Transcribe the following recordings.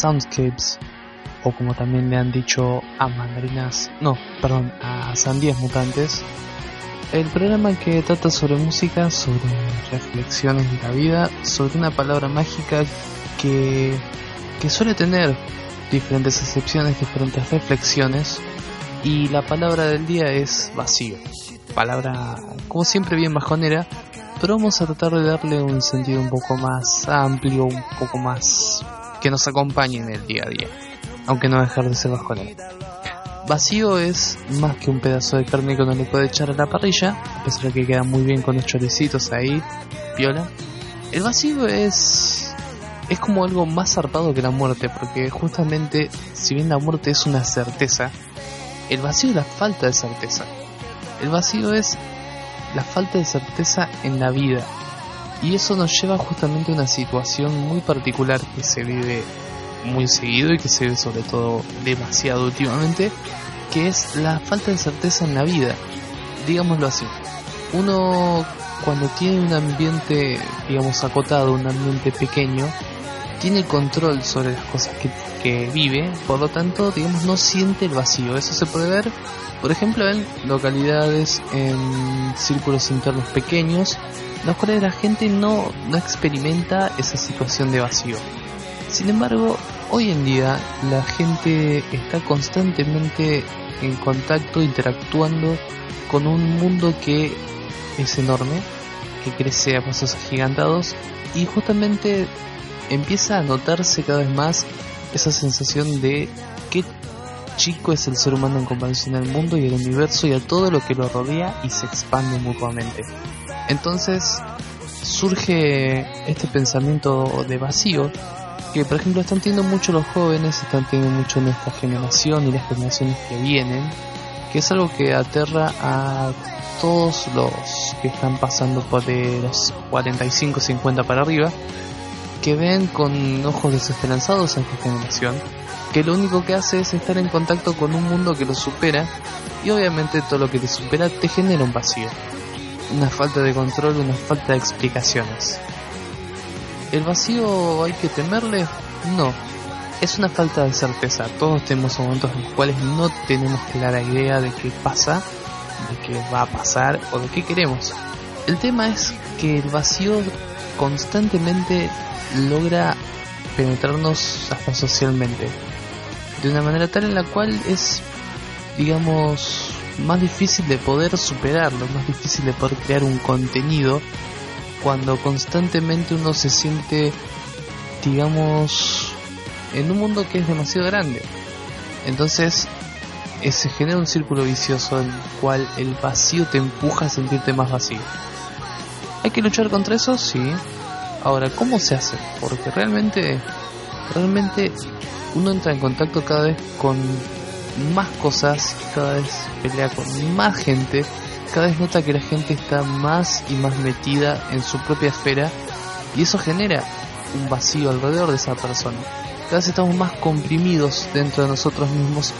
Soundscapes, o como también le han dicho a mandarinas, no, perdón, a sandías mutantes. el programa que trata sobre música, sobre reflexiones de la vida, sobre una palabra mágica que, que suele tener diferentes excepciones, diferentes reflexiones, y la palabra del día es vacío. Palabra, como siempre, bien bajonera, pero vamos a tratar de darle un sentido un poco más amplio, un poco más que nos acompañe en el día a día, aunque no dejar de ser bajonera. Vacío es más que un pedazo de carne que uno le puede echar a la parrilla, a pesar de que queda muy bien con los choricitos ahí, piola. El vacío es es como algo más zarpado que la muerte, porque justamente si bien la muerte es una certeza, el vacío es la falta de certeza. El vacío es la falta de certeza en la vida. Y eso nos lleva justamente a una situación muy particular que se vive muy seguido y que se ve sobre todo demasiado últimamente, que es la falta de certeza en la vida. Digámoslo así. Uno cuando tiene un ambiente, digamos, acotado, un ambiente pequeño, tiene control sobre las cosas que, que, vive, por lo tanto, digamos, no siente el vacío. Eso se puede ver, por ejemplo, en localidades, en círculos internos pequeños, en los cuales la gente no, no experimenta esa situación de vacío. Sin embargo, hoy en día la gente está constantemente en contacto, interactuando con un mundo que es enorme, que crece a pasos agigantados y justamente empieza a notarse cada vez más esa sensación de qué chico es el ser humano en comparación al mundo y al universo y a todo lo que lo rodea y se expande mutuamente. Entonces surge este pensamiento de vacío que por ejemplo están teniendo mucho los jóvenes, están teniendo mucho nuestra generación y las generaciones que vienen, que es algo que aterra a todos los que están pasando por de los 45, 50 para arriba, que ven con ojos desesperanzados a esta generación, que lo único que hace es estar en contacto con un mundo que lo supera y obviamente todo lo que te supera te genera un vacío, una falta de control, una falta de explicaciones. ¿El vacío hay que temerle? No, es una falta de certeza. Todos tenemos momentos en los cuales no tenemos clara idea de qué pasa, de qué va a pasar o de qué queremos. El tema es que el vacío constantemente logra penetrarnos hasta socialmente de una manera tal en la cual es digamos más difícil de poder superarlo, más difícil de poder crear un contenido cuando constantemente uno se siente digamos en un mundo que es demasiado grande. Entonces se genera un círculo vicioso en el cual el vacío te empuja a sentirte más vacío. ¿Hay que luchar contra eso? Sí, Ahora, ¿cómo se hace? Porque realmente, realmente uno entra en contacto cada vez con más cosas, cada vez pelea con más gente, cada vez nota que la gente está más y más metida en su propia esfera y eso genera un vacío alrededor de esa persona. Cada vez estamos más comprimidos dentro de nosotros mismos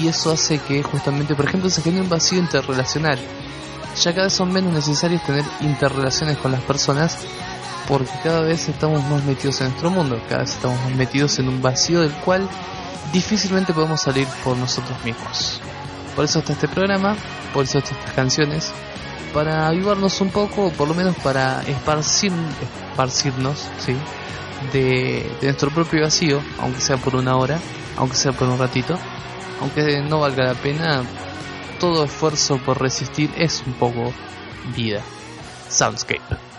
y eso hace que justamente, por ejemplo, se genere un vacío interrelacional. Ya cada vez son menos necesarios tener interrelaciones con las personas porque cada vez estamos más metidos en nuestro mundo, cada vez estamos más metidos en un vacío del cual difícilmente podemos salir por nosotros mismos. Por eso está este programa, por eso están estas canciones, para ayudarnos un poco, por lo menos para esparcir, esparcirnos, ¿sí? De, de nuestro propio vacío, aunque sea por una hora, aunque sea por un ratito, aunque no valga la pena, todo esfuerzo por resistir es un poco vida. Soundscape.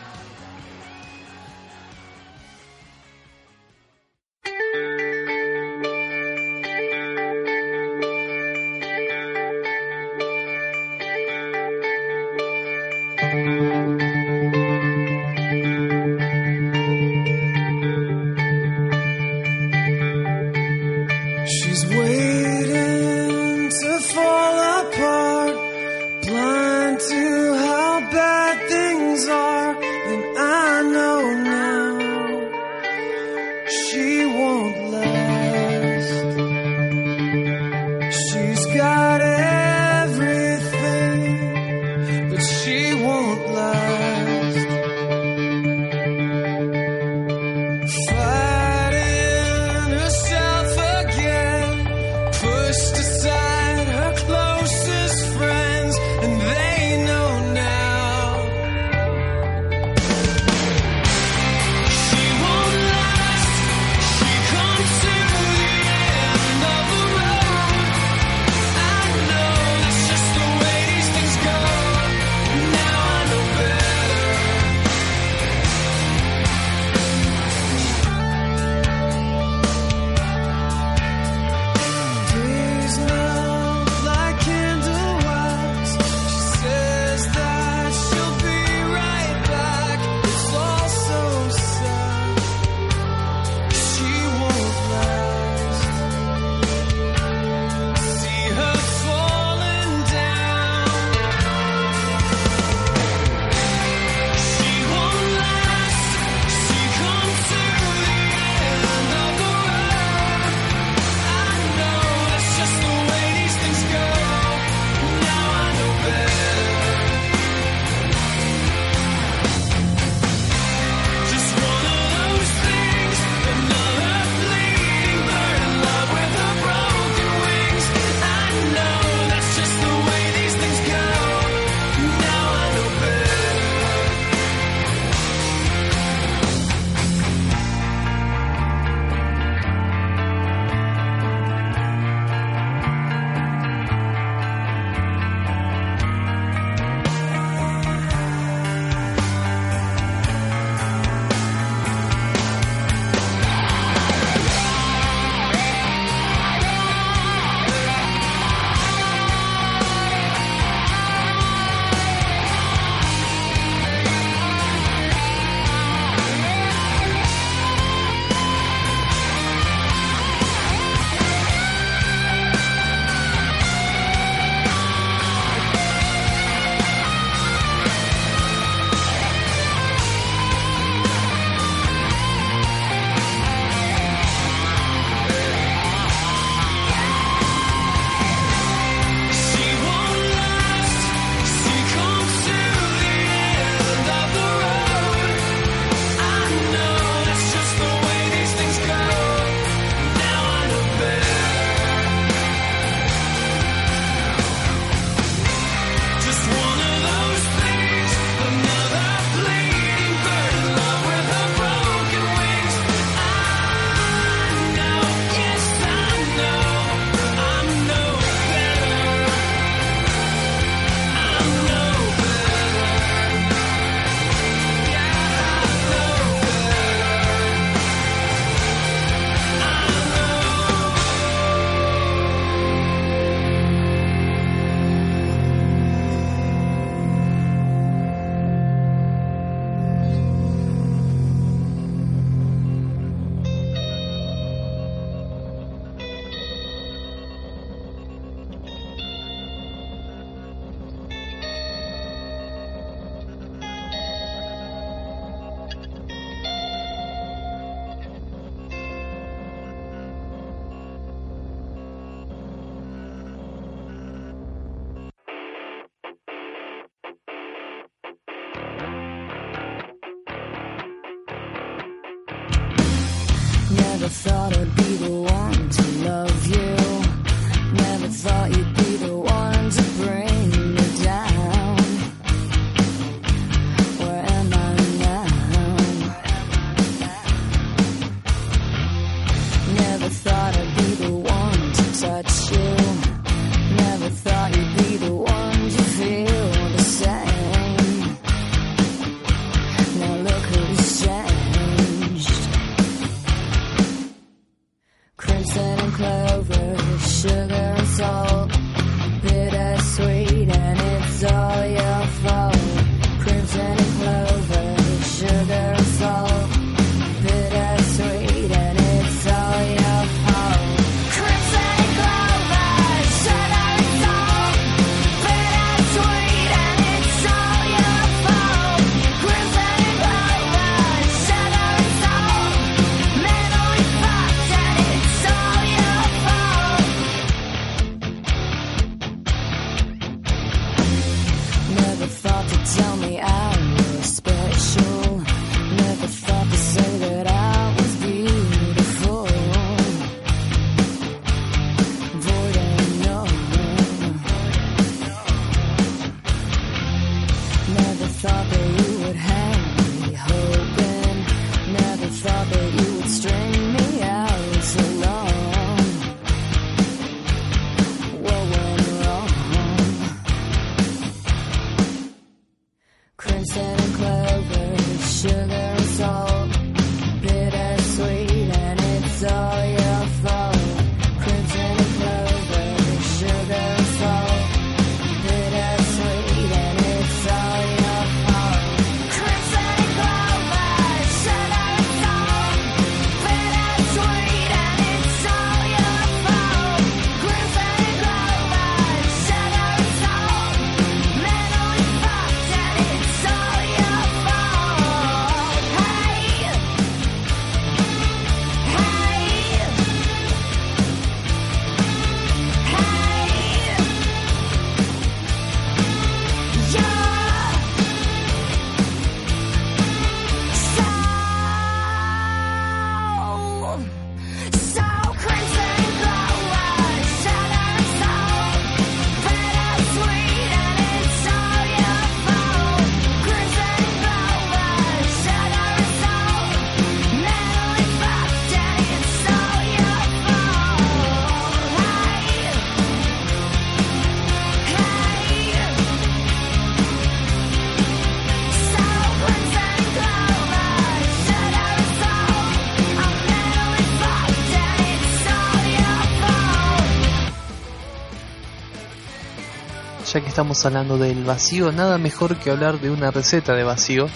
Ya que estamos hablando del vacío, nada mejor que hablar de una receta de vacío,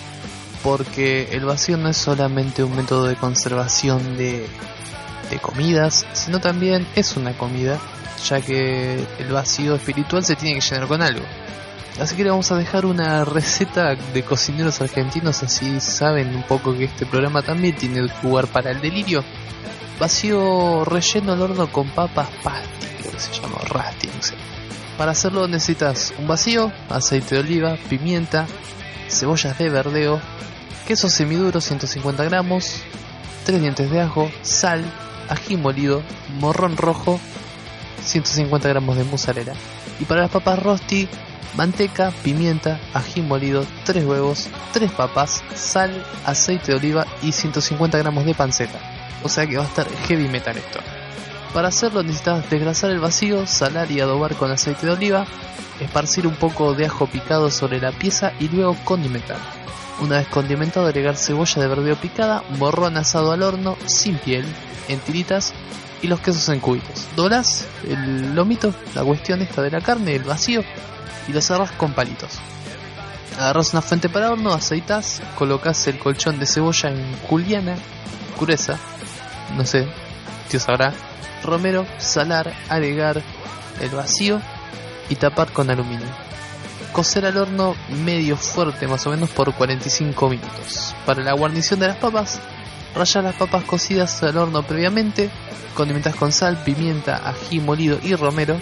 porque el vacío no es solamente un método de conservación de, de comidas, sino también es una comida, ya que el vacío espiritual se tiene que llenar con algo. Así que le vamos a dejar una receta de cocineros argentinos, así saben un poco que este programa también tiene lugar para el delirio. Vacío relleno al horno con papas pasty, creo que se llama rasti, no sé. Para hacerlo necesitas un vacío, aceite de oliva, pimienta, cebollas de verdeo, queso semiduro 150 gramos, 3 dientes de ajo, sal, ají molido, morrón rojo, 150 gramos de mozzarella. Y para las papas rosti, manteca, pimienta, ají molido, 3 huevos, 3 papas, sal, aceite de oliva y 150 gramos de panceta. O sea que va a estar heavy metal esto. Para hacerlo necesitas desgrasar el vacío, salar y adobar con aceite de oliva, esparcir un poco de ajo picado sobre la pieza y luego condimentar. Una vez condimentado agregar cebolla de verdeo picada, morrón asado al horno, sin piel, en tiritas y los quesos en cubitos. Doblás el lomito, la cuestión esta de la carne, el vacío, y lo cerrás con palitos. Agarras una fuente para horno, aceitas, colocas el colchón de cebolla en juliana, cureza, no sé, Dios sabrá, romero, salar, agregar el vacío y tapar con aluminio. Cocer al horno medio fuerte más o menos por 45 minutos. Para la guarnición de las papas, rayar las papas cocidas al horno previamente, condimentas con sal, pimienta, ají molido y romero.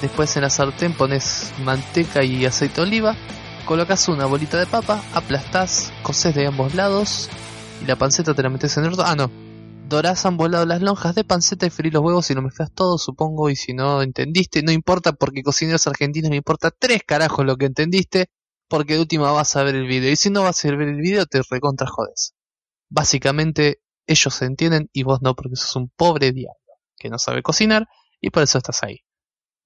Después en la sartén pones manteca y aceite de oliva, colocas una bolita de papa, aplastas, coces de ambos lados y la panceta te la metes en el horno. Ah, no, Dorás han volado las lonjas de panceta y freí los huevos y me mezclas todo, supongo, y si no entendiste, no importa porque cocineros argentinos no importa tres carajos lo que entendiste, porque de última vas a ver el video, y si no vas a ver el video te recontra jodes. Básicamente, ellos se entienden y vos no porque sos un pobre diablo que no sabe cocinar y por eso estás ahí.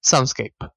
Soundscape.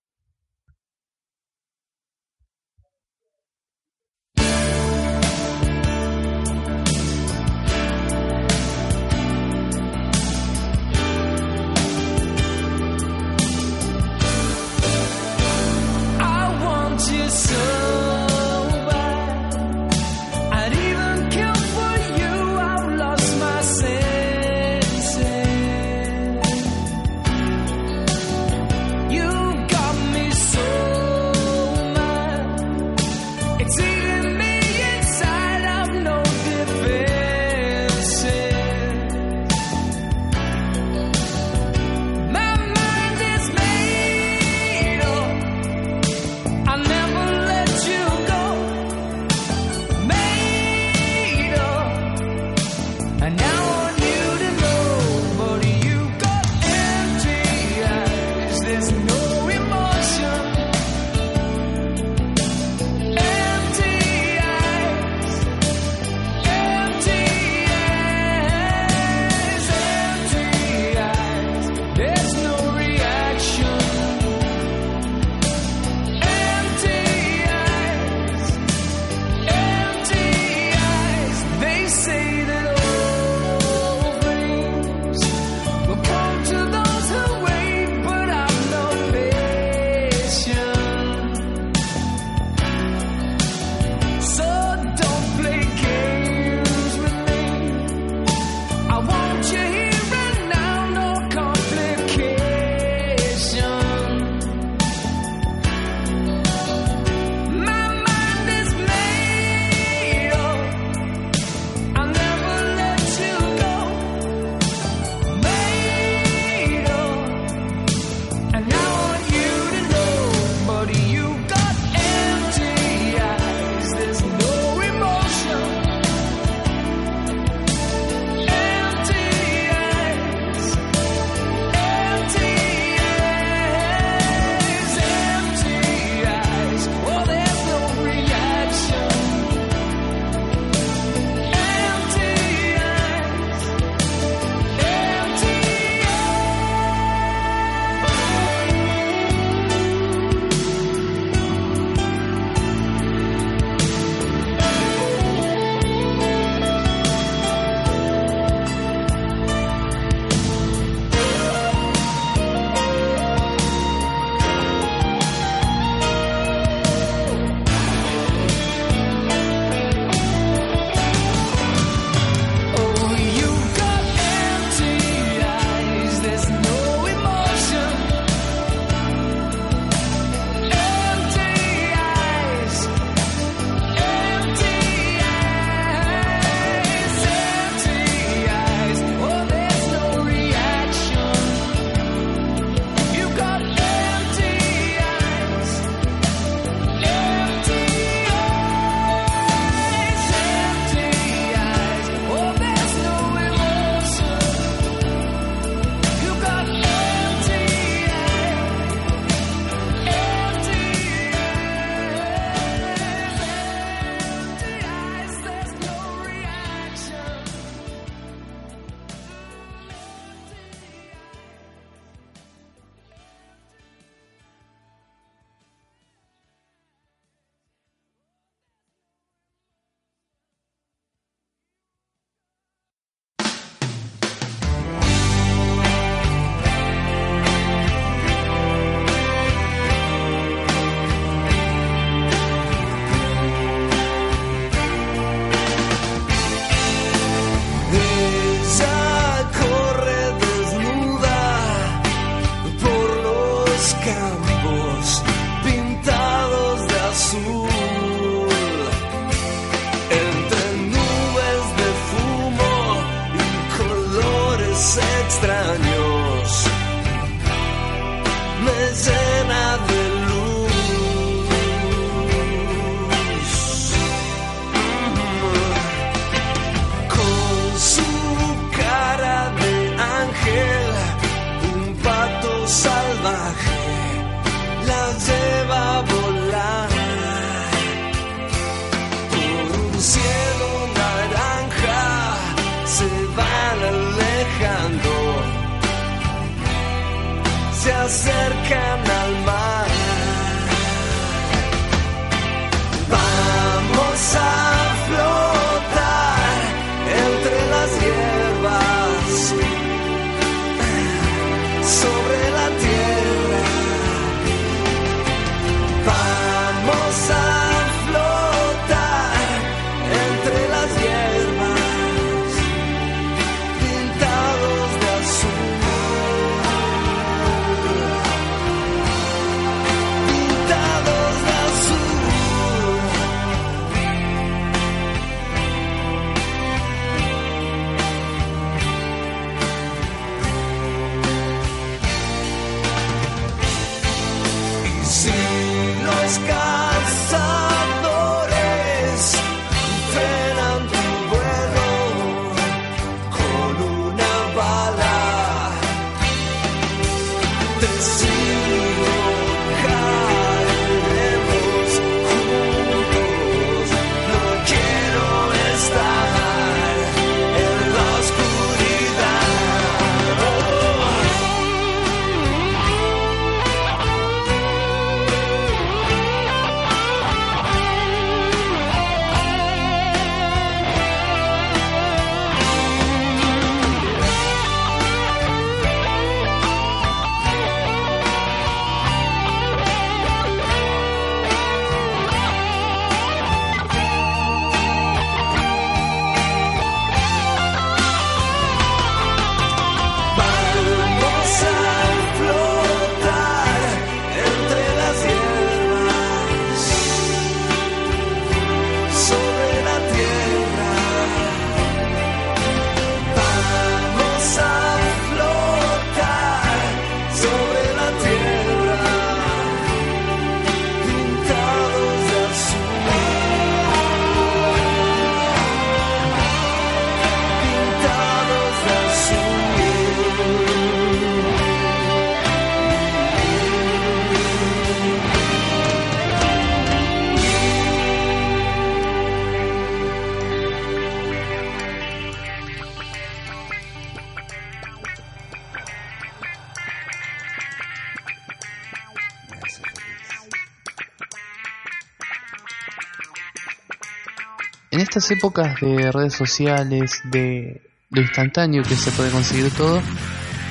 Épocas de redes sociales, de lo instantáneo que se puede conseguir todo,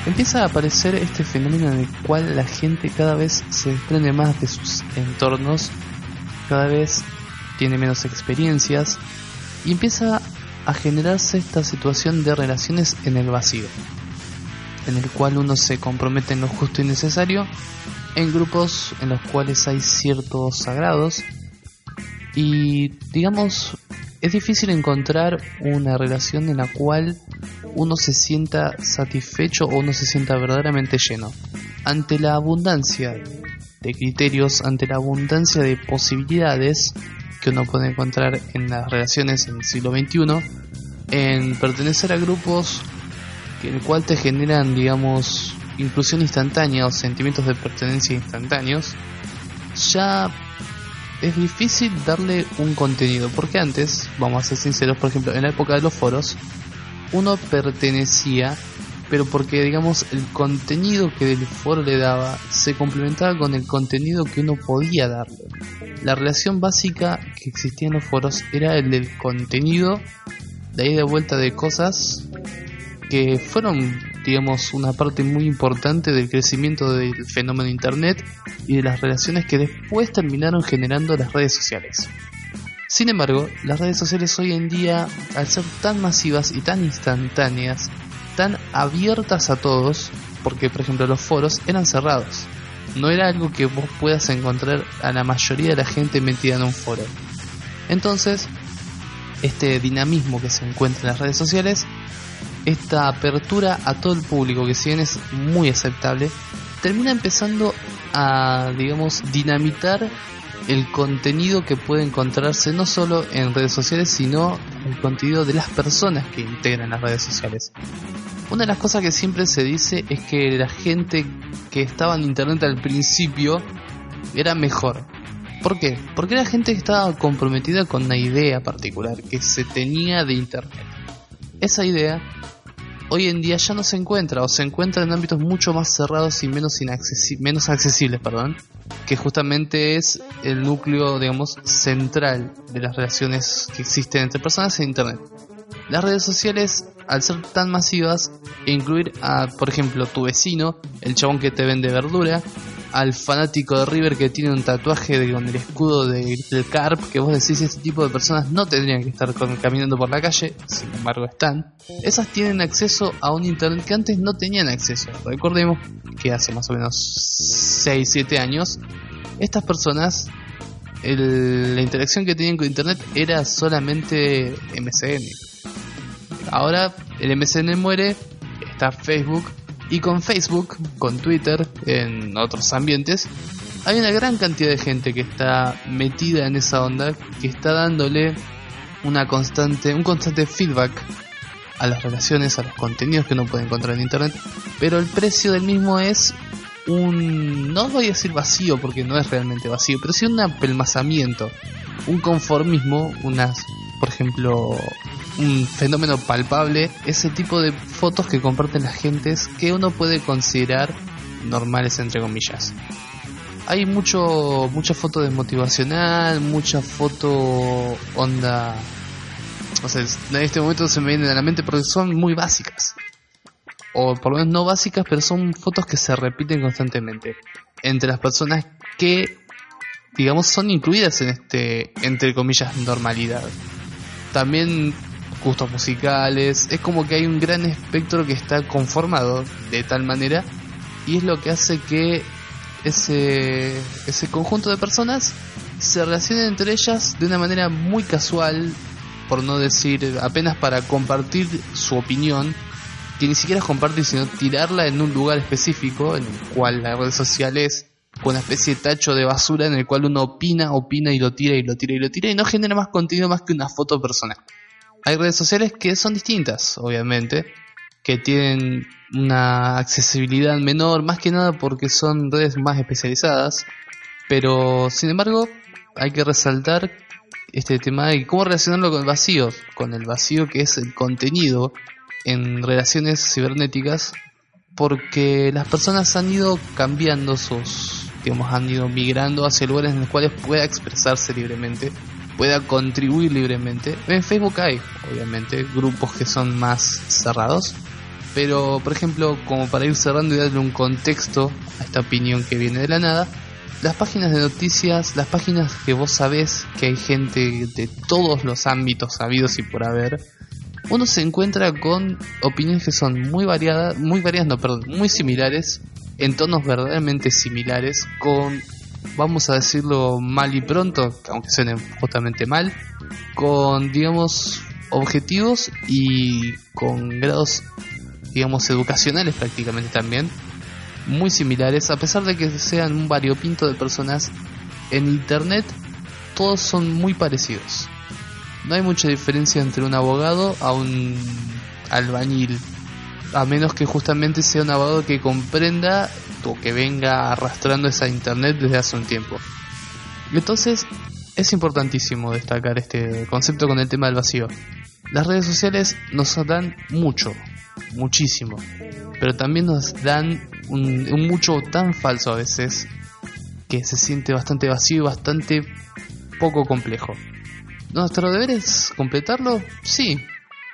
empieza a aparecer este fenómeno en el cual la gente cada vez se desprende más de sus entornos, cada vez tiene menos experiencias y empieza a generarse esta situación de relaciones en el vacío, en el cual uno se compromete en lo justo y necesario, en grupos en los cuales hay ciertos sagrados y digamos es difícil encontrar una relación en la cual uno se sienta satisfecho o uno se sienta verdaderamente lleno. Ante la abundancia de criterios, ante la abundancia de posibilidades que uno puede encontrar en las relaciones en el siglo XXI, en pertenecer a grupos en el cual te generan, digamos, inclusión instantánea o sentimientos de pertenencia instantáneos, ya es difícil darle un contenido, porque antes, vamos a ser sinceros, por ejemplo, en la época de los foros, uno pertenecía, pero porque digamos el contenido que el foro le daba se complementaba con el contenido que uno podía darle. La relación básica que existía en los foros era el del contenido, de ahí de vuelta de cosas que fueron digamos, una parte muy importante del crecimiento del fenómeno Internet y de las relaciones que después terminaron generando las redes sociales. Sin embargo, las redes sociales hoy en día, al ser tan masivas y tan instantáneas, tan abiertas a todos, porque por ejemplo los foros eran cerrados, no era algo que vos puedas encontrar a la mayoría de la gente metida en un foro. Entonces, este dinamismo que se encuentra en las redes sociales esta apertura a todo el público, que si bien es muy aceptable, termina empezando a, digamos, dinamitar el contenido que puede encontrarse no solo en redes sociales, sino el contenido de las personas que integran las redes sociales. Una de las cosas que siempre se dice es que la gente que estaba en internet al principio era mejor. ¿Por qué? Porque era gente que estaba comprometida con una idea particular que se tenía de Internet. Esa idea hoy en día ya no se encuentra o se encuentra en ámbitos mucho más cerrados y menos, menos accesibles, perdón, que justamente es el núcleo, digamos, central de las relaciones que existen entre personas en Internet. Las redes sociales, al ser tan masivas, incluir a, por ejemplo, tu vecino, el chabón que te vende verdura, al fanático de River que tiene un tatuaje de, con el escudo del Carp, que vos decís este tipo de personas no tendrían que estar caminando por la calle, sin embargo están, esas tienen acceso a un internet que antes no tenían acceso. Recordemos que hace más o menos 6-7 años, estas personas, la interacción que tenían con internet era solamente MSN. Ahora el MSN muere, está Facebook, y con Facebook, con Twitter, en otros ambientes, hay una gran cantidad de gente que está metida en esa onda, que está dándole una constante, un constante feedback a las relaciones, a los contenidos que uno puede encontrar en internet, pero el precio del mismo es un, no voy a decir vacío porque no es realmente vacío, pero sí un apelmazamiento, un conformismo, unas, por ejemplo, un fenómeno palpable ese tipo de fotos que comparten las gentes que uno puede considerar normales entre comillas. Hay mucho mucha foto desmotivacional, mucha foto onda o sea, en este momento se me vienen a la mente porque son muy básicas. O por lo menos no básicas, pero son fotos que se repiten constantemente entre las personas que digamos son incluidas en este entre comillas normalidad. También gustos musicales, es como que hay un gran espectro que está conformado de tal manera y es lo que hace que ese, ese conjunto de personas se relacionen entre ellas de una manera muy casual, por no decir apenas para compartir su opinión, que ni siquiera es compartir, sino tirarla en un lugar específico, en el cual la red social es con una especie de tacho de basura en el cual uno opina, opina y lo tira y lo tira y lo tira y no genera más contenido más que una foto personal. Hay redes sociales que son distintas, obviamente, que tienen una accesibilidad menor, más que nada porque son redes más especializadas, pero sin embargo hay que resaltar este tema de cómo relacionarlo con el vacío, con el vacío que es el contenido en relaciones cibernéticas, porque las personas han ido cambiando sus, digamos, han ido migrando hacia lugares en los cuales pueda expresarse libremente pueda contribuir libremente. En Facebook hay, obviamente, grupos que son más cerrados. Pero, por ejemplo, como para ir cerrando y darle un contexto a esta opinión que viene de la nada, las páginas de noticias, las páginas que vos sabés que hay gente de todos los ámbitos sabidos y por haber, uno se encuentra con opiniones que son muy variadas, muy variadas, no, perdón, muy similares, en tonos verdaderamente similares, con vamos a decirlo mal y pronto, aunque suene justamente mal, con, digamos, objetivos y con grados, digamos, educacionales prácticamente también, muy similares, a pesar de que sean un variopinto de personas, en Internet todos son muy parecidos. No hay mucha diferencia entre un abogado a un albañil, a menos que justamente sea un abogado que comprenda o que venga arrastrando esa internet desde hace un tiempo. Entonces, es importantísimo destacar este concepto con el tema del vacío. Las redes sociales nos dan mucho, muchísimo, pero también nos dan un, un mucho tan falso a veces que se siente bastante vacío y bastante poco complejo. ¿Nuestro deber es completarlo? Sí,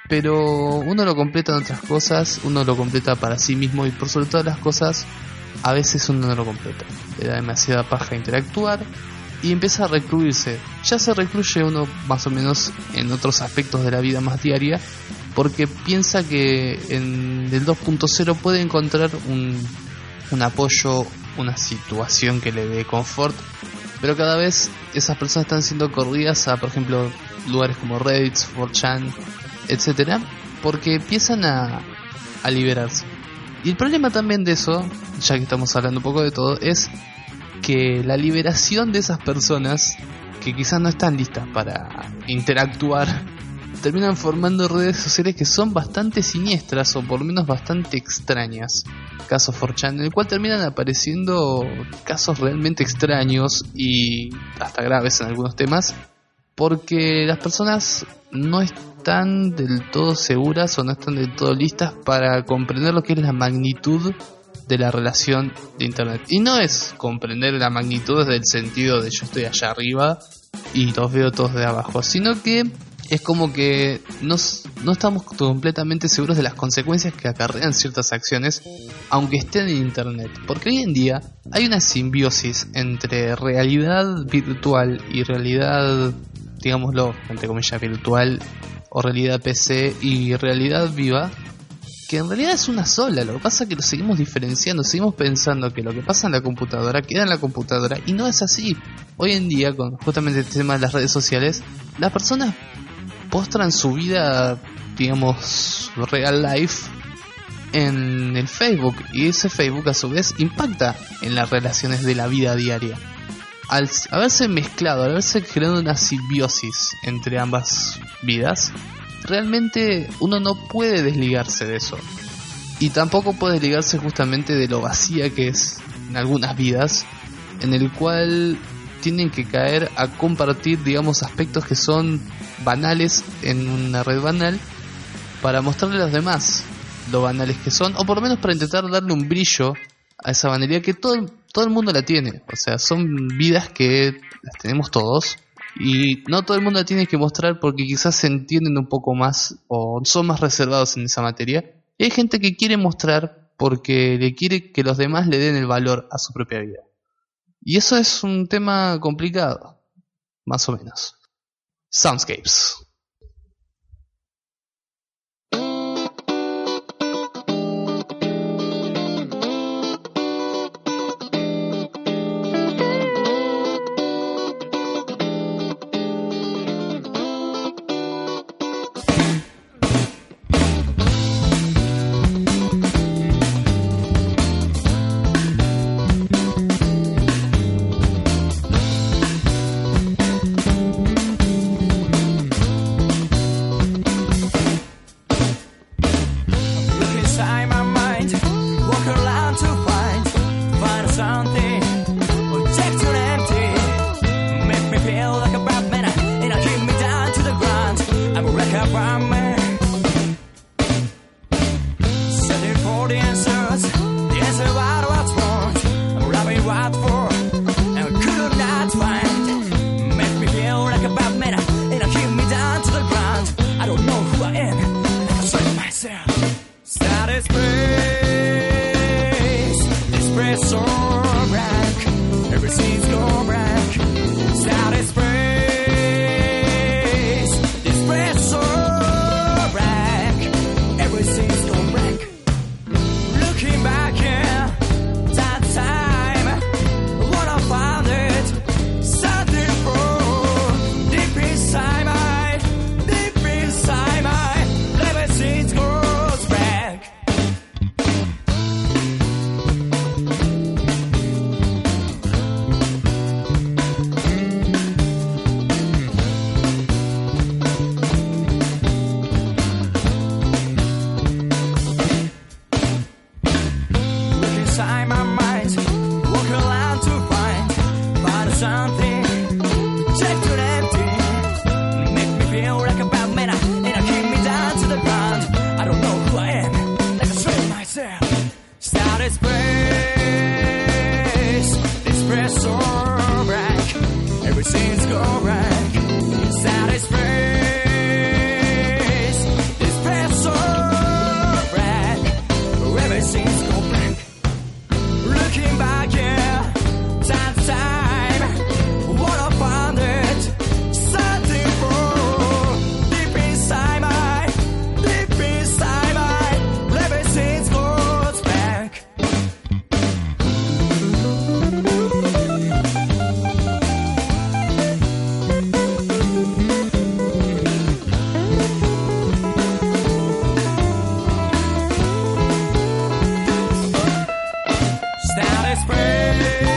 pero uno lo completa en otras cosas, uno lo completa para sí mismo y por sobre todas las cosas a veces uno no lo completa. Le da demasiada paja interactuar y empieza a recluirse. Ya se recluye uno más o menos en otros aspectos de la vida más diaria porque piensa que en el 2.0 puede encontrar un, un apoyo, una situación que le dé confort, pero cada vez esas personas están siendo corridas a, por ejemplo, lugares como Reddit, 4chan, etcétera, porque empiezan a, a liberarse. Y el problema también de eso, ya que estamos hablando un poco de todo, es que la liberación de esas personas que quizás no están listas para interactuar terminan formando redes sociales que son bastante siniestras o por lo menos bastante extrañas. Caso 4chan, en el cual terminan apareciendo casos realmente extraños y hasta graves en algunos temas, porque las personas no están del todo seguras o no están del todo listas para comprender lo que es la magnitud de la relación de Internet. Y no es comprender la magnitud desde el sentido de yo estoy allá arriba y los veo todos de abajo, sino que es como que no estamos completamente seguros de las consecuencias que acarrean ciertas acciones, aunque estén en Internet. Porque hoy en día hay una simbiosis entre realidad virtual y realidad, digámoslo, entre comillas, virtual o realidad PC y realidad viva, que en realidad es una sola. Lo que pasa es que lo seguimos diferenciando, seguimos pensando que lo que pasa en la computadora queda en la computadora y no es así. Hoy en día, con justamente el tema de las redes sociales, las personas postran su vida, digamos, real life en el Facebook y ese Facebook a su vez impacta en las relaciones de la vida diaria. Al haberse mezclado, al haberse creado una simbiosis entre ambas vidas, realmente uno no puede desligarse de eso. Y tampoco puede desligarse justamente de lo vacía que es en algunas vidas, en el cual tienen que caer a compartir, digamos, aspectos que son banales en una red banal para mostrarle a los demás lo banales que son, o por lo menos para intentar darle un brillo a esa banalidad que todo, todo el mundo la tiene. O sea, son vidas que las tenemos todos. Y no todo el mundo la tiene que mostrar porque quizás se entienden un poco más o son más reservados en esa materia. Y hay gente que quiere mostrar porque le quiere que los demás le den el valor a su propia vida. Y eso es un tema complicado, más o menos. Soundscapes. spray.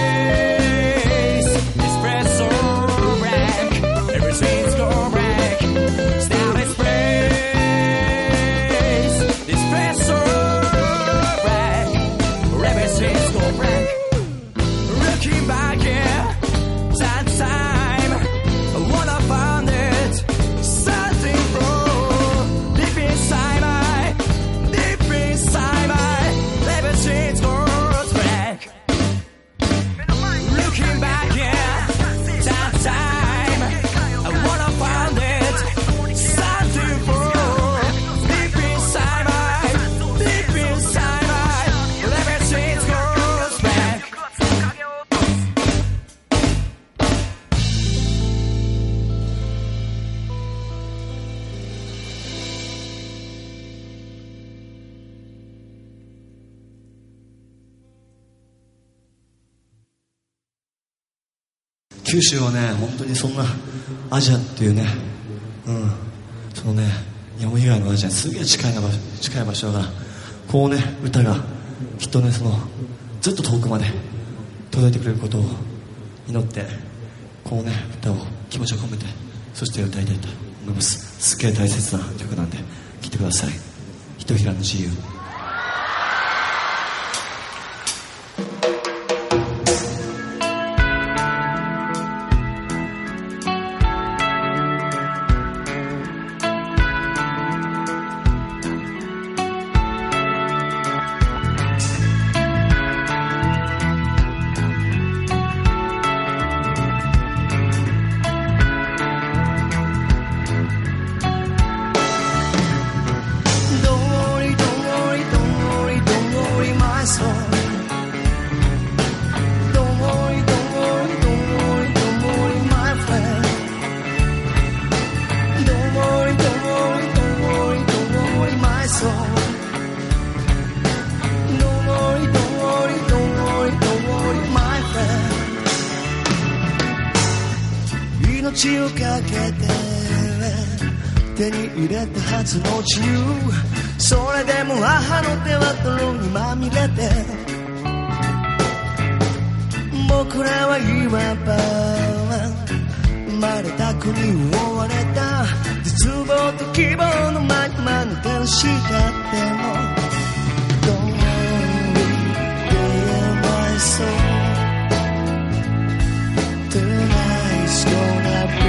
九州はね本当にそんなアジアっていうねうんそのね日本以外のアジアすげえ近い場所近い場所だからこうね歌がきっとねそのずっと遠くまで届いてくれることを祈ってこうね歌を気持ちを込めてそして歌いたいと思います。すっげえ大切な曲なんで聴いてください。ひとひらの自由。僕らは今は生まれた国を追われた絶望と希望のまんまの天使だってもどんなに出会わいそうな心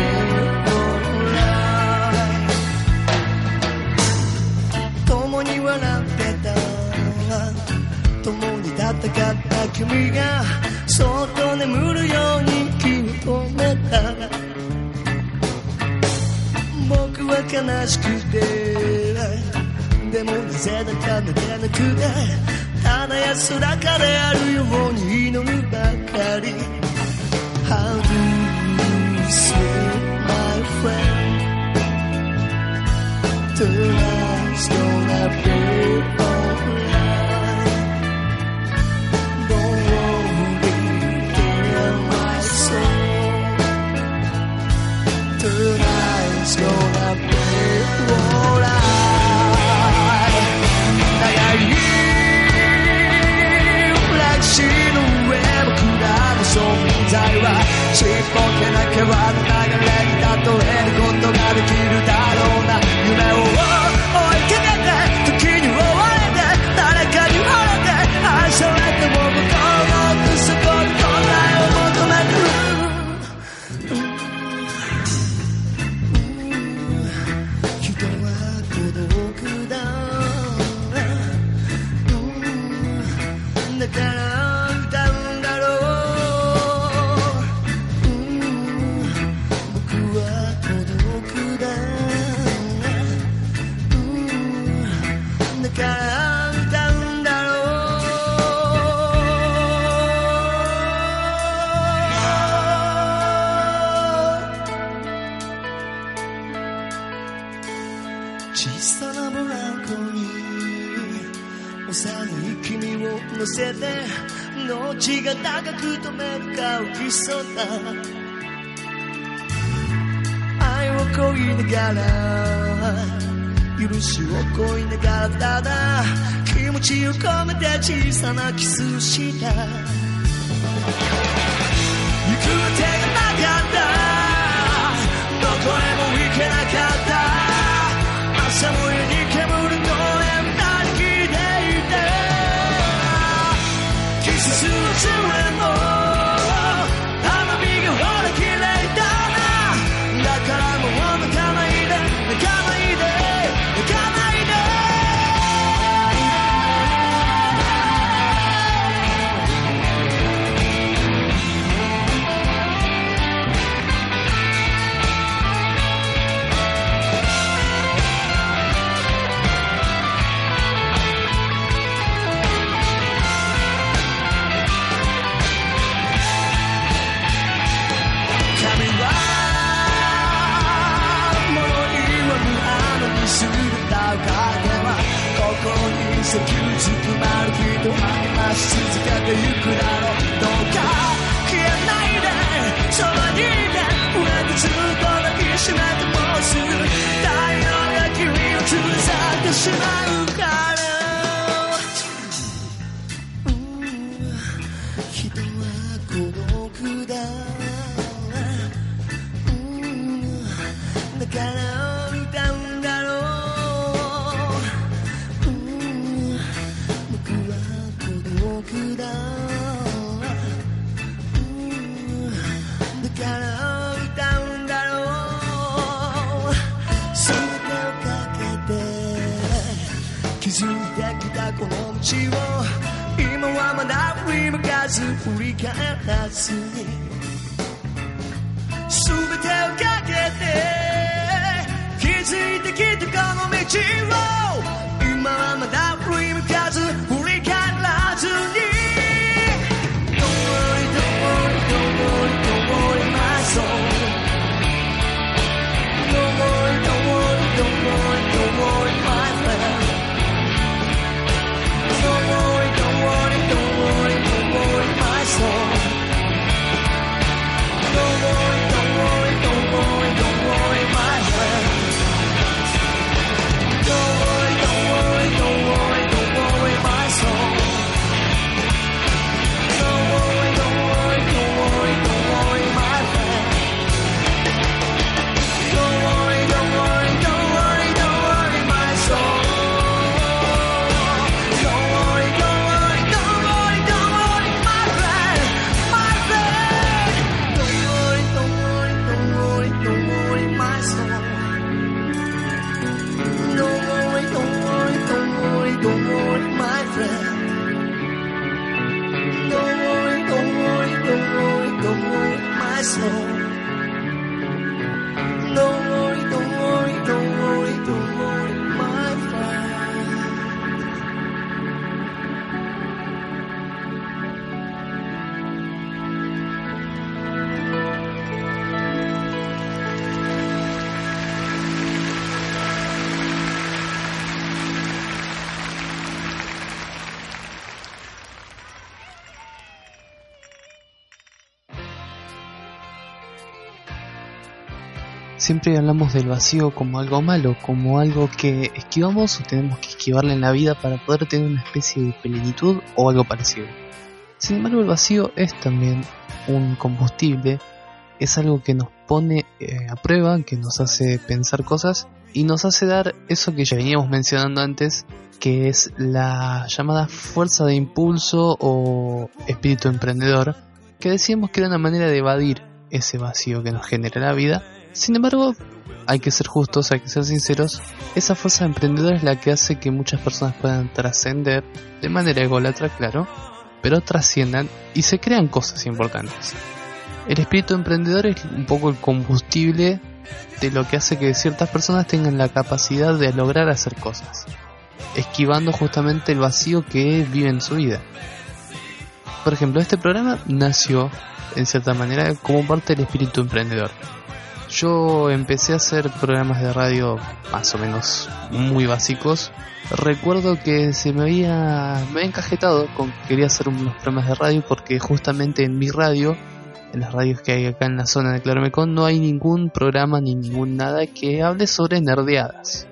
共に笑ってた戦った君がそっと眠るように気を止めた僕は悲しくてでもなぜだか寝てなくてただ安らかであるように祈るばかり How do you sleep, my friend? Tonight's gonna be fun Tonight's gonna be alright. 長い歴史の上僕らの存在はちっぽけな川の流れに例えることができるだ血が長く止めるかを競った。愛を恋いながら許しを恋いながらただ気持ちを込めて小さなキスをした。Siempre hablamos del vacío como algo malo, como algo que esquivamos o tenemos que esquivarle en la vida para poder tener una especie de plenitud o algo parecido. Sin embargo, el vacío es también un combustible, es algo que nos pone eh, a prueba, que nos hace pensar cosas y nos hace dar eso que ya veníamos mencionando antes, que es la llamada fuerza de impulso o espíritu emprendedor, que decíamos que era una manera de evadir ese vacío que nos genera la vida. Sin embargo, hay que ser justos, hay que ser sinceros, esa fuerza emprendedora es la que hace que muchas personas puedan trascender de manera ególatra, claro, pero trasciendan y se crean cosas importantes. El espíritu emprendedor es un poco el combustible de lo que hace que ciertas personas tengan la capacidad de lograr hacer cosas, esquivando justamente el vacío que vive en su vida. Por ejemplo, este programa nació en cierta manera como parte del espíritu emprendedor. Yo empecé a hacer programas de radio más o menos muy básicos. Recuerdo que se me había, me había encajetado con que quería hacer unos programas de radio porque justamente en mi radio, en las radios que hay acá en la zona de Claromecón, no hay ningún programa ni ningún nada que hable sobre nerdeadas.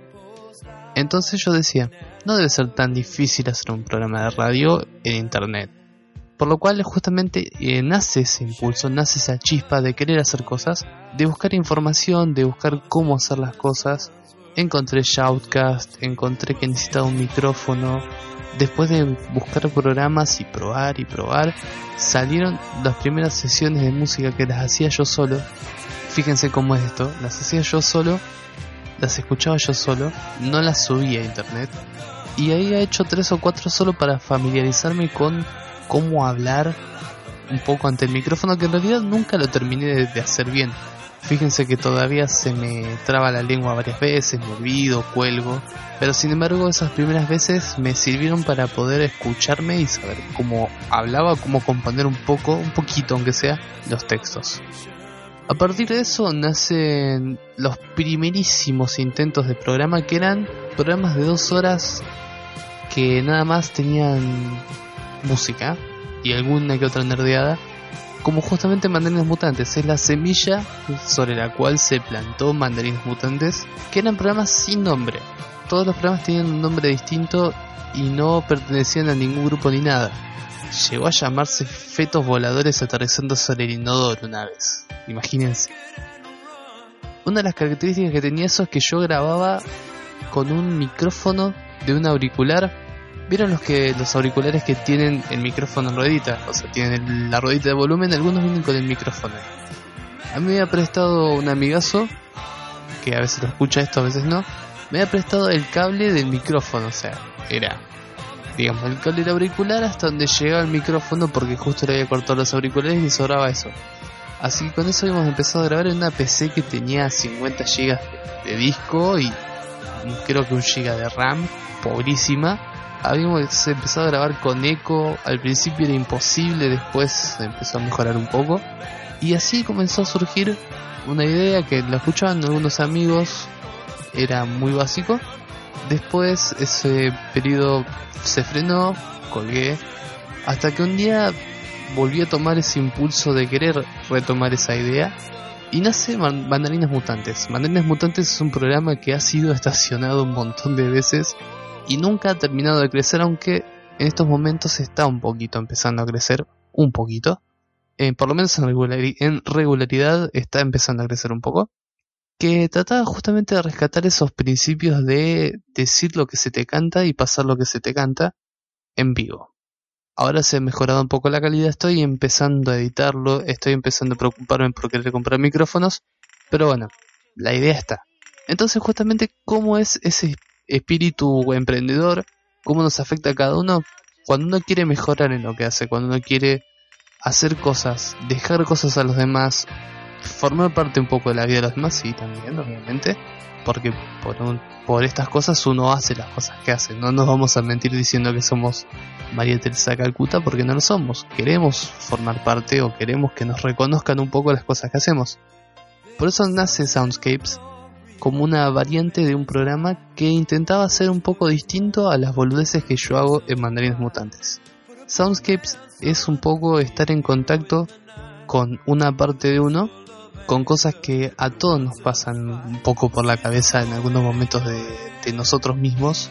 Entonces yo decía, no debe ser tan difícil hacer un programa de radio en internet. Por lo cual justamente eh, nace ese impulso, nace esa chispa de querer hacer cosas, de buscar información, de buscar cómo hacer las cosas. Encontré Shoutcast, encontré que necesitaba un micrófono. Después de buscar programas y probar y probar, salieron las primeras sesiones de música que las hacía yo solo. Fíjense cómo es esto, las hacía yo solo, las escuchaba yo solo, no las subía a internet. Y ahí he hecho tres o cuatro solo para familiarizarme con cómo hablar un poco ante el micrófono que en realidad nunca lo terminé de, hacer bien. Fíjense que todavía se me traba la lengua varias veces, me olvido, cuelgo, pero sin embargo esas primeras veces me sirvieron para poder escucharme y saber cómo hablaba, cómo componer un poco, un poquito aunque sea, los textos. A partir de eso nacen los primerísimos intentos de programa que eran programas de dos horas que nada más tenían música y alguna que otra nerdeada como justamente Mandarinas Mutantes, es la semilla sobre la cual se plantó Mandarinas Mutantes, que eran programas sin nombre. Todos los programas tenían un nombre distinto y no pertenecían a ningún grupo ni nada. Llegó a llamarse Fetos Voladores aterrizando sobre el inodoro una vez. Imagínense. Una de las características que tenía eso es que yo grababa con un micrófono de un auricular. ¿Vieron los que los auriculares que tienen el micrófono en ruedita? O sea, tienen la ruedita de volumen, algunos vienen con el micrófono. A mí me había prestado un amigazo, que a veces lo escucha esto, a veces no. Me había prestado el cable del micrófono, o sea, era, digamos, el cable del auricular hasta donde llegaba el micrófono porque justo le había cortado los auriculares y sobraba eso. Así que con eso habíamos empezado a grabar en una PC que tenía 50 GB de disco y creo que un GB de RAM, pobrísima. Habíamos empezado a grabar con eco, al principio era imposible, después empezó a mejorar un poco. Y así comenzó a surgir una idea que la escuchaban algunos amigos, era muy básico. Después ese periodo se frenó, colgué, hasta que un día volví a tomar ese impulso de querer retomar esa idea y nace Mandarinas Mutantes. Mandarinas Mutantes es un programa que ha sido estacionado un montón de veces y nunca ha terminado de crecer, aunque en estos momentos está un poquito empezando a crecer, un poquito. Eh, por lo menos en, en regularidad está empezando a crecer un poco. Que trataba justamente de rescatar esos principios de decir lo que se te canta y pasar lo que se te canta en vivo. Ahora se ha mejorado un poco la calidad, estoy empezando a editarlo, estoy empezando a preocuparme por querer comprar micrófonos, pero bueno, la idea está. Entonces justamente cómo es ese espíritu emprendedor, cómo nos afecta a cada uno cuando uno quiere mejorar en lo que hace, cuando uno quiere hacer cosas, dejar cosas a los demás, formar parte un poco de la vida de los demás, sí, también, obviamente, porque por, por estas cosas uno hace las cosas que hace. No nos vamos a mentir diciendo que somos María Teresa Calcuta porque no lo somos. Queremos formar parte o queremos que nos reconozcan un poco las cosas que hacemos. Por eso nace Soundscapes como una variante de un programa que intentaba ser un poco distinto a las boludeces que yo hago en Mandarines Mutantes. Soundscapes es un poco estar en contacto con una parte de uno con cosas que a todos nos pasan un poco por la cabeza en algunos momentos de, nosotros mismos,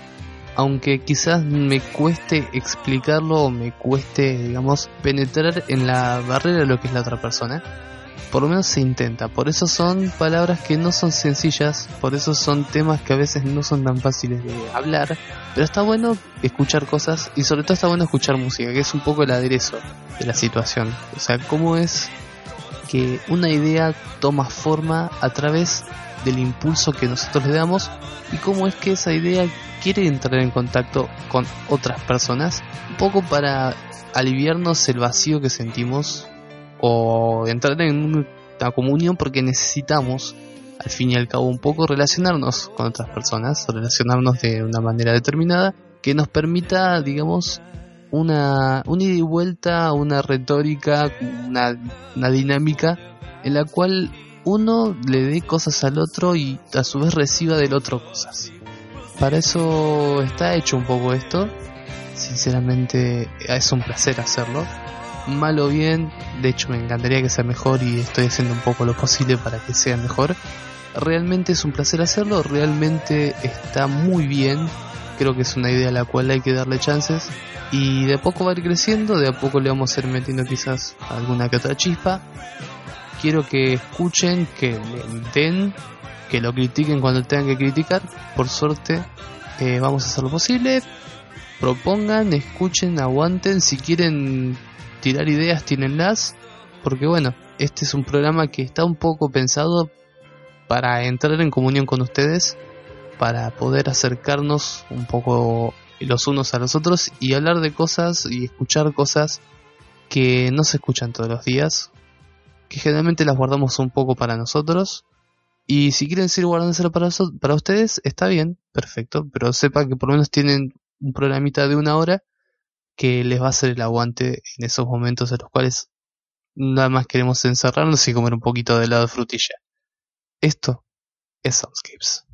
aunque quizás me cueste explicarlo o me cueste, digamos, penetrar en la barrera de lo que es la otra persona. Por lo menos se intenta, por eso son palabras que no son sencillas, por eso son temas que a veces no son tan fáciles de hablar, pero está bueno escuchar cosas y sobre todo está bueno escuchar música, que es un poco el aderezo de la situación. O sea, cómo es que una idea toma forma a través del impulso que nosotros le damos y cómo es que esa idea quiere entrar en contacto con otras personas, un poco para aliviarnos el vacío que sentimos o entrar en una comunión porque necesitamos al fin y al cabo un poco relacionarnos con otras personas, relacionarnos de una manera determinada que nos permita, digamos, una, una ida y vuelta, una retórica, una, una dinámica en la cual uno le dé cosas al otro y a su vez reciba del otro cosas. Para eso está hecho un poco esto. Sinceramente es un placer hacerlo. Mal o bien, de hecho me encantaría que sea mejor y estoy haciendo un poco lo posible para que sea mejor. Realmente es un placer hacerlo, realmente está muy bien creo que es una idea a la cual hay que darle chances y de a poco va a ir creciendo, de a poco le vamos a ir metiendo quizás alguna que otra chispa. Quiero que escuchen, que le den, que lo critiquen cuando tengan que criticar. Por suerte eh, vamos a hacer lo posible. Propongan, escuchen, aguanten. Si quieren tirar ideas, tírenlas. Porque bueno, este es un programa que está un poco pensado para entrar en comunión con ustedes para poder acercarnos un poco los unos a los otros y hablar de cosas y escuchar cosas que no se escuchan todos los días, que generalmente las guardamos un poco para nosotros. Y si quieren seguir guardándoselo para, para ustedes, está bien, perfecto, pero sepan que por lo menos tienen un programita de una hora que les va a hacer el aguante en esos momentos en los cuales nada más queremos encerrarnos y comer un poquito de helado de frutilla. Esto es Soundscapes.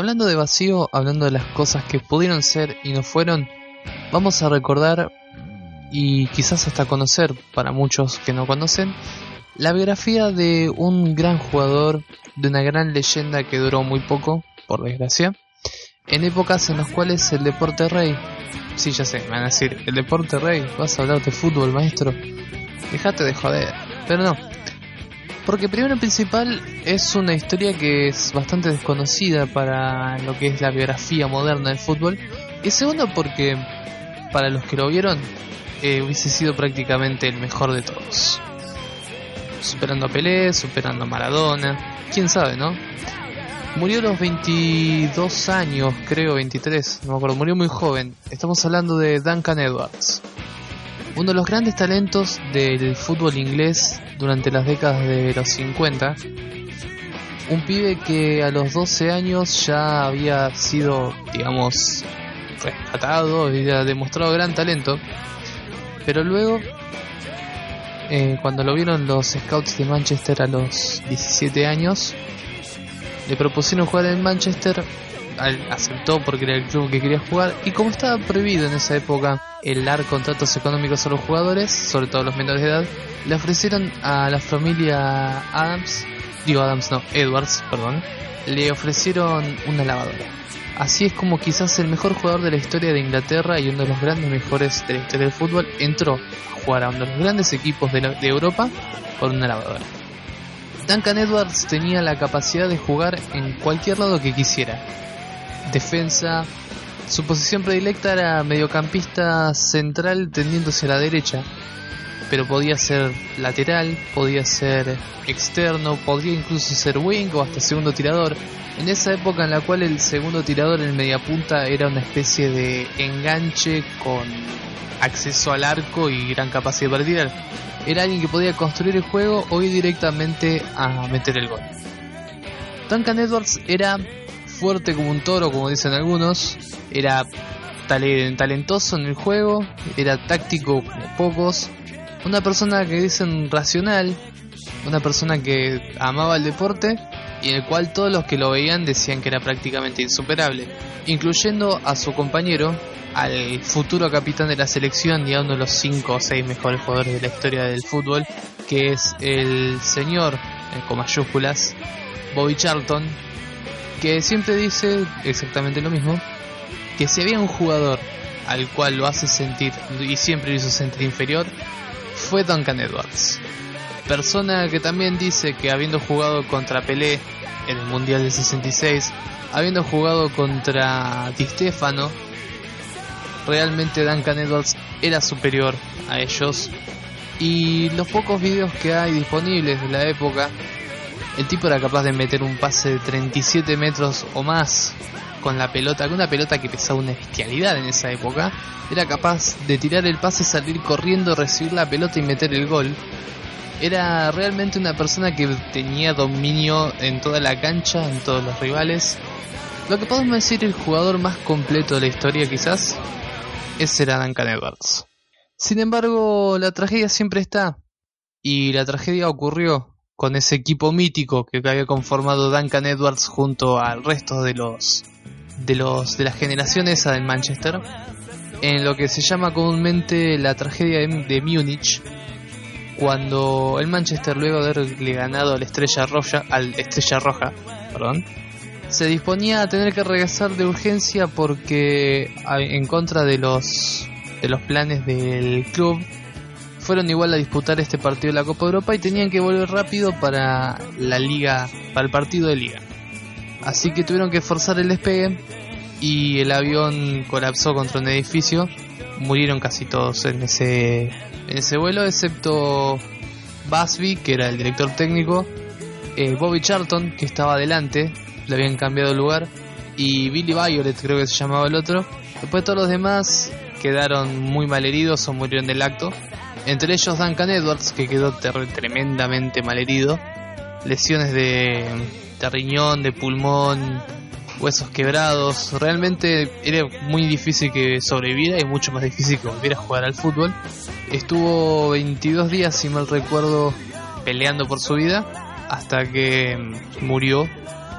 Hablando de vacío, hablando de las cosas que pudieron ser y no fueron, vamos a recordar y quizás hasta conocer, para muchos que no conocen, la biografía de un gran jugador, de una gran leyenda que duró muy poco, por desgracia, en épocas en las cuales el deporte rey, sí ya sé, me van a decir, el deporte rey, vas a hablar de fútbol, maestro, dejate de joder, pero no, porque primero principal es una historia que es bastante desconocida para lo que es la biografía moderna del fútbol. Y segundo porque para los que lo vieron eh, hubiese sido prácticamente el mejor de todos. Superando a Pelé, superando a Maradona, quién sabe, ¿no? Murió a los 22 años, creo, 23, no me acuerdo, murió muy joven. Estamos hablando de Duncan Edwards uno de los grandes talentos del fútbol inglés durante las décadas de los 50. Un pibe que a los 12 años ya había sido, digamos, rescatado y demostrado gran talento. Pero luego, eh, cuando lo vieron los scouts de Manchester a los 17 años, le propusieron jugar en Manchester aceptó porque era el club que quería jugar y como estaba prohibido en esa época el dar contratos económicos a los jugadores, sobre todo a los menores de edad, le ofrecieron a la familia Adams, digo Adams no, Edwards, perdón, le ofrecieron una lavadora. Así es como quizás el mejor jugador de la historia de Inglaterra y uno de los grandes mejores de la historia del fútbol entró a jugar a uno de los grandes equipos de, de Europa por una lavadora. Duncan Edwards tenía la capacidad de jugar en cualquier lado que quisiera, defensa. Su posición predilecta era mediocampista central tendiéndose a la derecha, pero podía ser lateral, podía ser externo, podría incluso ser wing o hasta segundo tirador. En esa época en la cual el segundo tirador en media punta era una especie de enganche con acceso al arco y gran capacidad para tirar. Era alguien que podía construir el juego o ir directamente a meter el gol. Duncan Edwards era fuerte como un toro, como dicen algunos, era talentoso en el juego, era táctico como pocos, una persona que dicen racional, una persona que amaba el deporte y en el cual todos los que lo veían decían que era prácticamente insuperable, incluyendo a su compañero, al futuro capitán de la selección y a uno de los 5 o 6 mejores jugadores de la historia del fútbol, que es el señor, con mayúsculas, Bobby Charlton, que siempre dice exactamente lo mismo, que si había un jugador al cual lo hace sentir y siempre lo hizo sentir inferior, fue Duncan Edwards. Persona que también dice que habiendo jugado contra Pelé en el Mundial de 66, habiendo jugado contra Di Stefano, realmente Duncan Edwards era superior a ellos. Y los pocos videos que hay disponibles de la época el tipo era capaz de meter un pase de 37 metros o más con la pelota, con una pelota que pesaba una bestialidad en esa época. Era capaz de tirar el pase, salir corriendo, recibir la pelota y meter el gol. Era realmente una persona que tenía dominio en toda la cancha, en todos los rivales. Lo que podemos decir el jugador más completo de la historia quizás, ese era Duncan Edwards. Sin embargo, la tragedia siempre está. Y la tragedia ocurrió con ese equipo mítico que había conformado Duncan Edwards junto al resto de los de los de la generación esa del Manchester en lo que se llama comúnmente la tragedia de, Múnich cuando el Manchester luego de haberle ganado al Estrella Roja al Estrella Roja perdón se disponía a tener que regresar de urgencia porque en contra de los de los planes del club fueron igual a disputar este partido de la Copa Europa y tenían que volver rápido para la liga, para el partido de liga. Así que tuvieron que forzar el despegue y el avión colapsó contra un edificio. Murieron casi todos en ese, en ese vuelo, excepto Busby, que era el director técnico, eh, Bobby Charlton, que estaba adelante, le habían cambiado de lugar, y Billy Violet, creo que se llamaba el otro. Después todos los demás quedaron muy mal heridos o murieron del acto. Entre ellos Duncan Edwards, que quedó tremendamente malherido. Lesiones de, de riñón, de pulmón, huesos quebrados. Realmente era muy difícil que sobreviviera y mucho más difícil que volviera a jugar al fútbol. Estuvo 22 días, si mal recuerdo, peleando por su vida hasta que murió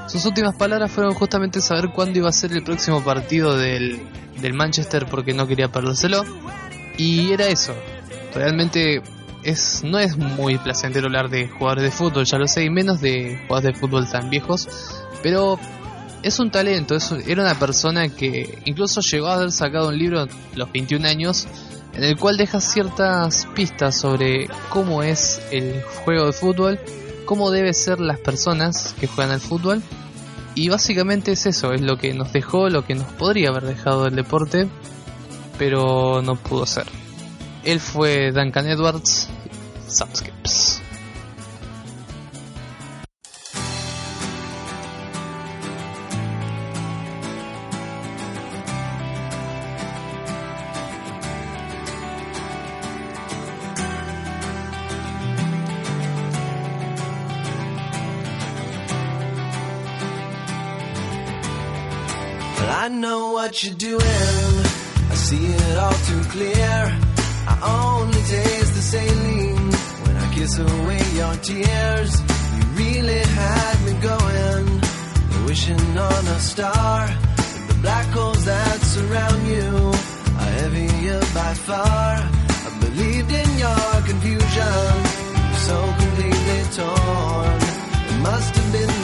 Sus últimas palabras fueron justamente saber cuándo iba a ser el próximo partido del, del Manchester porque no quería perdérselo. Y era eso. Realmente es, no es muy placentero hablar de jugadores de fútbol, ya lo sé, y menos de jugadores de fútbol tan viejos. Pero es un talento, es, era una persona que incluso llegó a haber sacado un libro a los 21 años en el cual deja ciertas pistas sobre cómo es el juego de fútbol, cómo deben ser las personas que juegan al fútbol y básicamente es eso, es lo que nos dejó, lo que nos podría haber dejado el deporte, pero no pudo ser. Él fue Duncan Edwards, Subskips. I know what you're doing. I see it all too clear. Only taste the saline when I kiss away your tears. You really had me going, wishing on a star. The black holes that surround you are heavier by far. I believed in your confusion, so completely torn. It must have been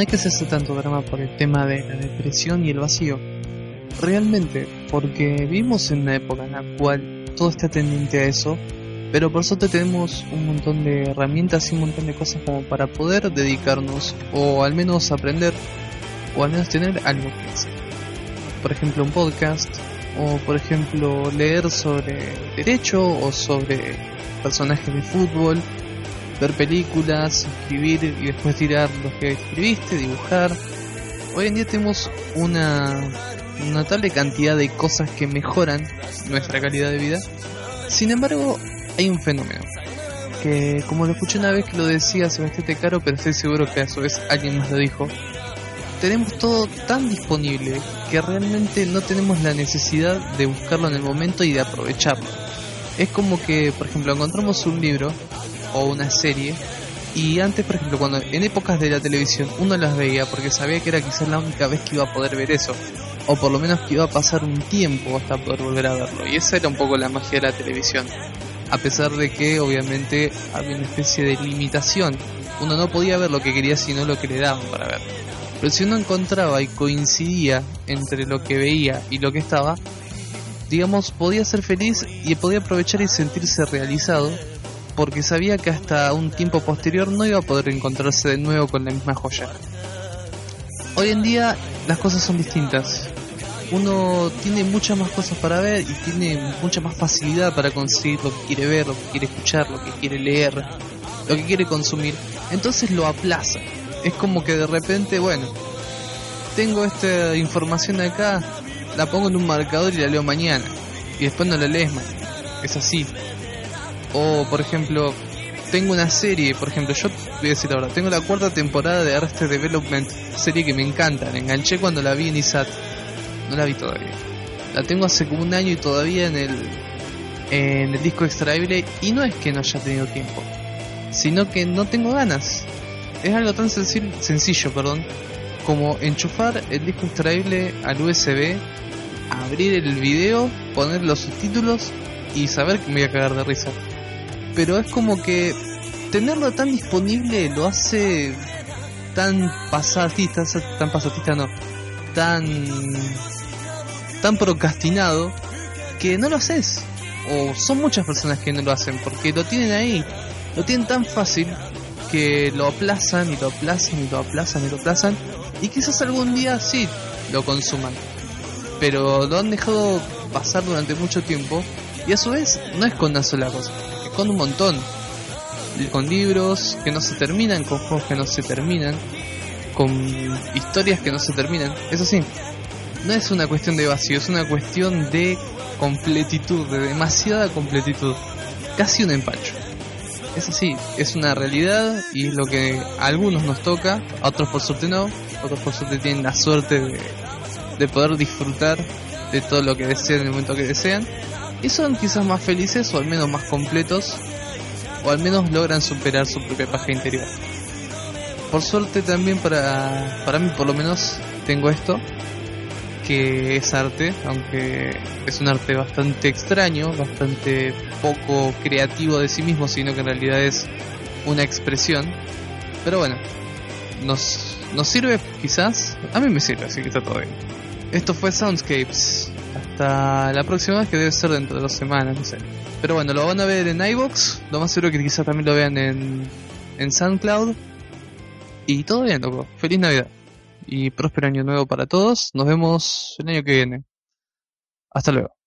no hay que hacerse tanto drama por el tema de la depresión y el vacío. Realmente, porque vivimos en una época en la cual todo está tendiente a eso, pero por suerte tenemos un montón de herramientas y un montón de cosas como para poder dedicarnos o al menos aprender o al menos tener algo que hacer. Por ejemplo, un podcast o por ejemplo leer sobre derecho o sobre personajes de fútbol ver películas, escribir y después tirar lo que escribiste, dibujar. Hoy en día tenemos una notable cantidad de cosas que mejoran nuestra calidad de vida. Sin embargo, hay un fenómeno que, como lo escuché una vez que lo decía Sebastián Caro, pero estoy seguro que a su vez alguien más lo dijo. Tenemos todo tan disponible que realmente no tenemos la necesidad de buscarlo en el momento y de aprovecharlo. Es como que, por ejemplo, encontramos un libro o una serie. Y antes, por ejemplo, cuando en épocas de la televisión uno las veía porque sabía que era quizás la única vez que iba a poder ver eso. O por lo menos que iba a pasar un tiempo hasta poder volver a verlo. Y esa era un poco la magia de la televisión. A pesar de que obviamente había una especie de limitación. Uno no podía ver lo que quería sino lo que le daban para ver. Pero si uno encontraba y coincidía entre lo que veía y lo que estaba, digamos, podía ser feliz y podía aprovechar y sentirse realizado porque sabía que hasta un tiempo posterior no iba a poder encontrarse de nuevo con la misma joya. Hoy en día las cosas son distintas. Uno tiene muchas más cosas para ver y tiene mucha más facilidad para conseguir lo que quiere ver, lo que quiere escuchar, lo que quiere leer, lo que quiere consumir. Entonces lo aplaza. Es como que de repente, bueno, tengo esta información acá, la pongo en un marcador y la leo mañana. Y después no la lees más. Es así. O, por ejemplo, tengo una serie, por ejemplo, yo voy a decir ahora, tengo la cuarta temporada de Arrested Development, serie que me encanta, la enganché cuando la vi en ISAT, no la vi todavía. La tengo hace como un año y todavía en el, en el disco extraíble y no es que no haya tenido tiempo, sino que no tengo ganas. Es algo tan sencillo, sencillo perdón, como enchufar el disco extraíble al USB, abrir el video, poner los subtítulos y saber que me voy a cagar de risa pero es como que tenerlo tan disponible lo hace tan pasatista, tan pasatista no, tan tan procrastinado que no lo haces. O son muchas personas que no lo hacen porque lo tienen ahí, lo tienen tan fácil que lo aplazan y lo aplazan y lo aplazan y lo aplazan y quizás algún día sí lo consuman. Pero lo han dejado pasar durante mucho tiempo y a su vez no es con una sola cosa con un montón. Con libros que no se terminan, con juegos que no se terminan, con historias que no se terminan. Eso sí, no es una cuestión de vacío, es una cuestión de completitud, de demasiada completitud. Casi un empacho. Es así, es una realidad y es lo que a algunos nos toca, a otros por suerte no, otros por suerte tienen la suerte de, de poder disfrutar de todo lo que desean en el momento que desean y son quizás más felices o al menos más completos o al menos logran superar su propia paja interior. Por suerte también para, para mí por lo menos tengo esto, que es arte, aunque es un arte bastante extraño, bastante poco creativo de sí mismo, sino que en realidad es una expresión. Pero bueno, nos, nos sirve quizás, a mí me sirve, así que está todo bien. Esto fue Soundscapes, hasta la próxima vez que debe ser dentro de dos semanas, no sé. Pero bueno, lo van a ver en iBox, lo más seguro que quizás también lo vean en, en SoundCloud. Y todo bien, loco. Feliz Navidad. Y próspero año nuevo para todos. Nos vemos el año que viene. Hasta luego.